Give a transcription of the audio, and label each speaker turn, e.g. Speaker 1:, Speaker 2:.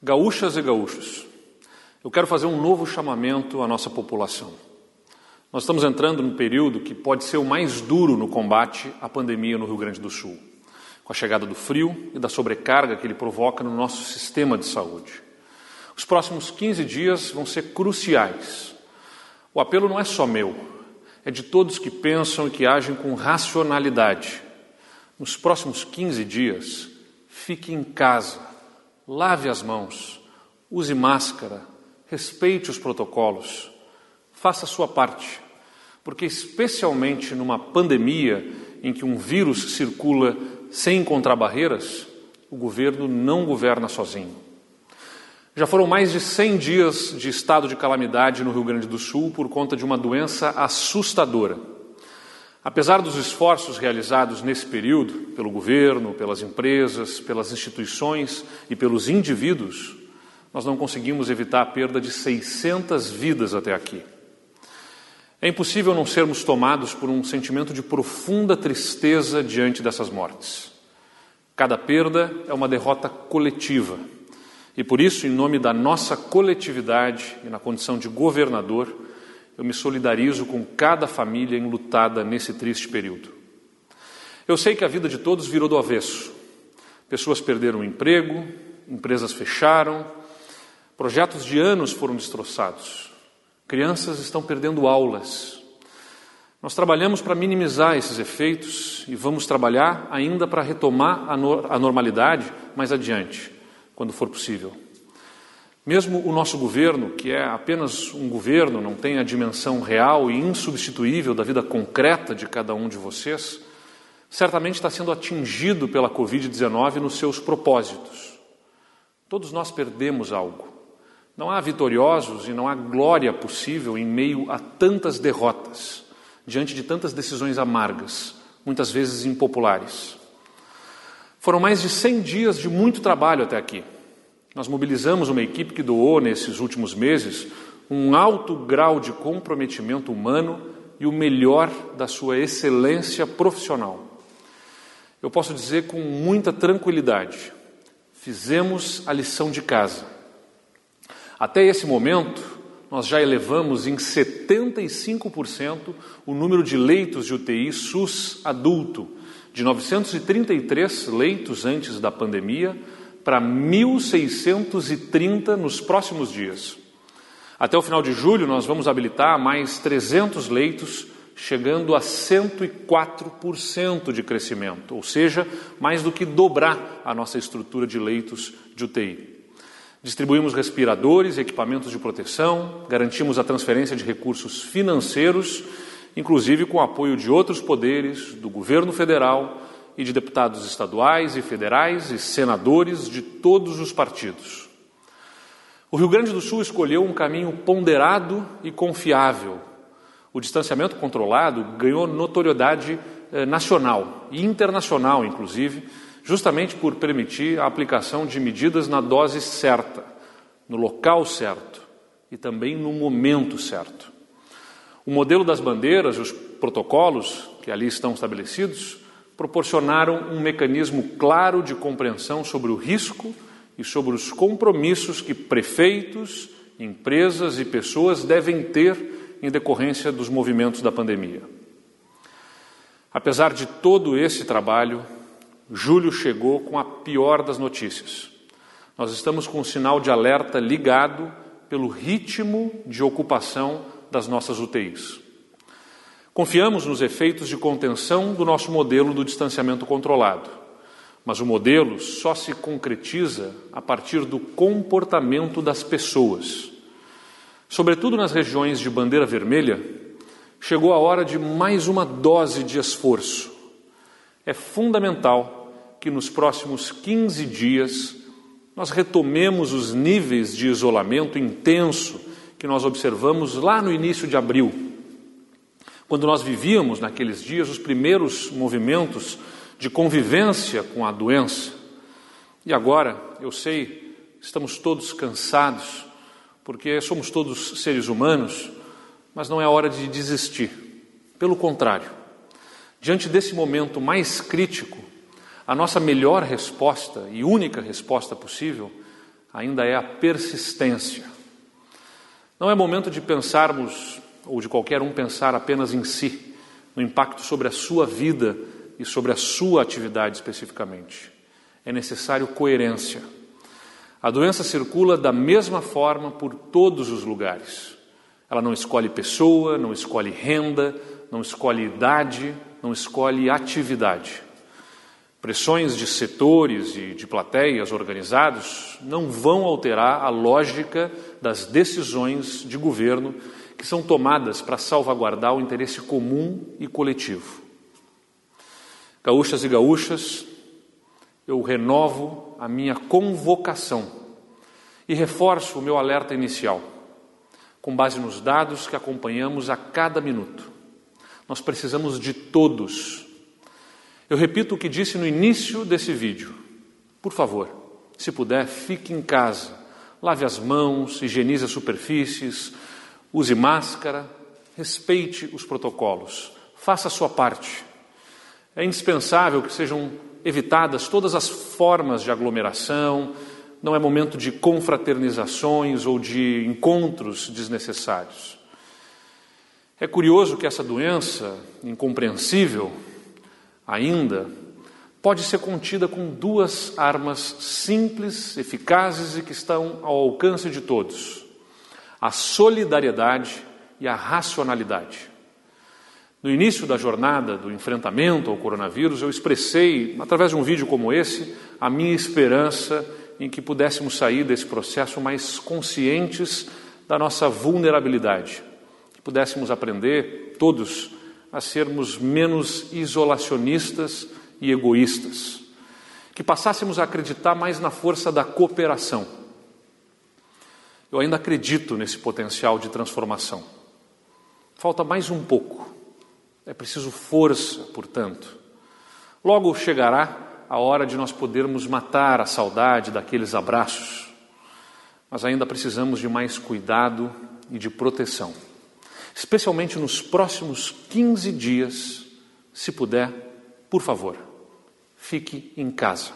Speaker 1: Gaúchas e gaúchos, eu quero fazer um novo chamamento à nossa população. Nós estamos entrando num período que pode ser o mais duro no combate à pandemia no Rio Grande do Sul, com a chegada do frio e da sobrecarga que ele provoca no nosso sistema de saúde. Os próximos 15 dias vão ser cruciais. O apelo não é só meu, é de todos que pensam e que agem com racionalidade. Nos próximos 15 dias, fique em casa lave as mãos, use máscara, respeite os protocolos, faça a sua parte, porque, especialmente numa pandemia em que um vírus circula sem encontrar barreiras, o governo não governa sozinho. Já foram mais de 100 dias de estado de calamidade no Rio Grande do Sul por conta de uma doença assustadora Apesar dos esforços realizados nesse período pelo governo, pelas empresas, pelas instituições e pelos indivíduos, nós não conseguimos evitar a perda de 600 vidas até aqui. É impossível não sermos tomados por um sentimento de profunda tristeza diante dessas mortes. Cada perda é uma derrota coletiva. E por isso, em nome da nossa coletividade e na condição de governador, eu me solidarizo com cada família enlutada nesse triste período. Eu sei que a vida de todos virou do avesso. Pessoas perderam o emprego, empresas fecharam, projetos de anos foram destroçados, crianças estão perdendo aulas. Nós trabalhamos para minimizar esses efeitos e vamos trabalhar ainda para retomar a normalidade mais adiante, quando for possível. Mesmo o nosso governo, que é apenas um governo, não tem a dimensão real e insubstituível da vida concreta de cada um de vocês, certamente está sendo atingido pela Covid-19 nos seus propósitos. Todos nós perdemos algo. Não há vitoriosos e não há glória possível em meio a tantas derrotas, diante de tantas decisões amargas, muitas vezes impopulares. Foram mais de 100 dias de muito trabalho até aqui. Nós mobilizamos uma equipe que doou, nesses últimos meses, um alto grau de comprometimento humano e o melhor da sua excelência profissional. Eu posso dizer com muita tranquilidade: fizemos a lição de casa. Até esse momento, nós já elevamos em 75% o número de leitos de UTI SUS adulto, de 933 leitos antes da pandemia para 1.630 nos próximos dias. Até o final de julho, nós vamos habilitar mais 300 leitos, chegando a 104% de crescimento, ou seja, mais do que dobrar a nossa estrutura de leitos de UTI. Distribuímos respiradores equipamentos de proteção, garantimos a transferência de recursos financeiros, inclusive com apoio de outros poderes, do governo federal e de deputados estaduais e federais e senadores de todos os partidos. O Rio Grande do Sul escolheu um caminho ponderado e confiável. O distanciamento controlado ganhou notoriedade eh, nacional e internacional, inclusive, justamente por permitir a aplicação de medidas na dose certa, no local certo e também no momento certo. O modelo das bandeiras e os protocolos que ali estão estabelecidos proporcionaram um mecanismo claro de compreensão sobre o risco e sobre os compromissos que prefeitos, empresas e pessoas devem ter em decorrência dos movimentos da pandemia. Apesar de todo esse trabalho, julho chegou com a pior das notícias. Nós estamos com o sinal de alerta ligado pelo ritmo de ocupação das nossas UTIs. Confiamos nos efeitos de contenção do nosso modelo do distanciamento controlado, mas o modelo só se concretiza a partir do comportamento das pessoas. Sobretudo nas regiões de bandeira vermelha, chegou a hora de mais uma dose de esforço. É fundamental que nos próximos 15 dias nós retomemos os níveis de isolamento intenso que nós observamos lá no início de abril quando nós vivíamos naqueles dias os primeiros movimentos de convivência com a doença. E agora, eu sei, estamos todos cansados, porque somos todos seres humanos, mas não é hora de desistir. Pelo contrário, diante desse momento mais crítico, a nossa melhor resposta e única resposta possível ainda é a persistência. Não é momento de pensarmos, ou de qualquer um pensar apenas em si, no impacto sobre a sua vida e sobre a sua atividade especificamente. É necessário coerência. A doença circula da mesma forma por todos os lugares. Ela não escolhe pessoa, não escolhe renda, não escolhe idade, não escolhe atividade. Pressões de setores e de plateias organizados não vão alterar a lógica das decisões de governo que são tomadas para salvaguardar o interesse comum e coletivo. Gaúchas e gaúchas, eu renovo a minha convocação e reforço o meu alerta inicial, com base nos dados que acompanhamos a cada minuto. Nós precisamos de todos eu repito o que disse no início desse vídeo. Por favor, se puder, fique em casa. Lave as mãos, higienize as superfícies, use máscara, respeite os protocolos, faça a sua parte. É indispensável que sejam evitadas todas as formas de aglomeração, não é momento de confraternizações ou de encontros desnecessários. É curioso que essa doença incompreensível ainda pode ser contida com duas armas simples, eficazes e que estão ao alcance de todos: a solidariedade e a racionalidade. No início da jornada do enfrentamento ao coronavírus, eu expressei, através de um vídeo como esse, a minha esperança em que pudéssemos sair desse processo mais conscientes da nossa vulnerabilidade, que pudéssemos aprender todos a sermos menos isolacionistas e egoístas, que passássemos a acreditar mais na força da cooperação. Eu ainda acredito nesse potencial de transformação. Falta mais um pouco. É preciso força, portanto. Logo chegará a hora de nós podermos matar a saudade daqueles abraços, mas ainda precisamos de mais cuidado e de proteção especialmente nos próximos 15 dias, se puder, por favor, fique em casa.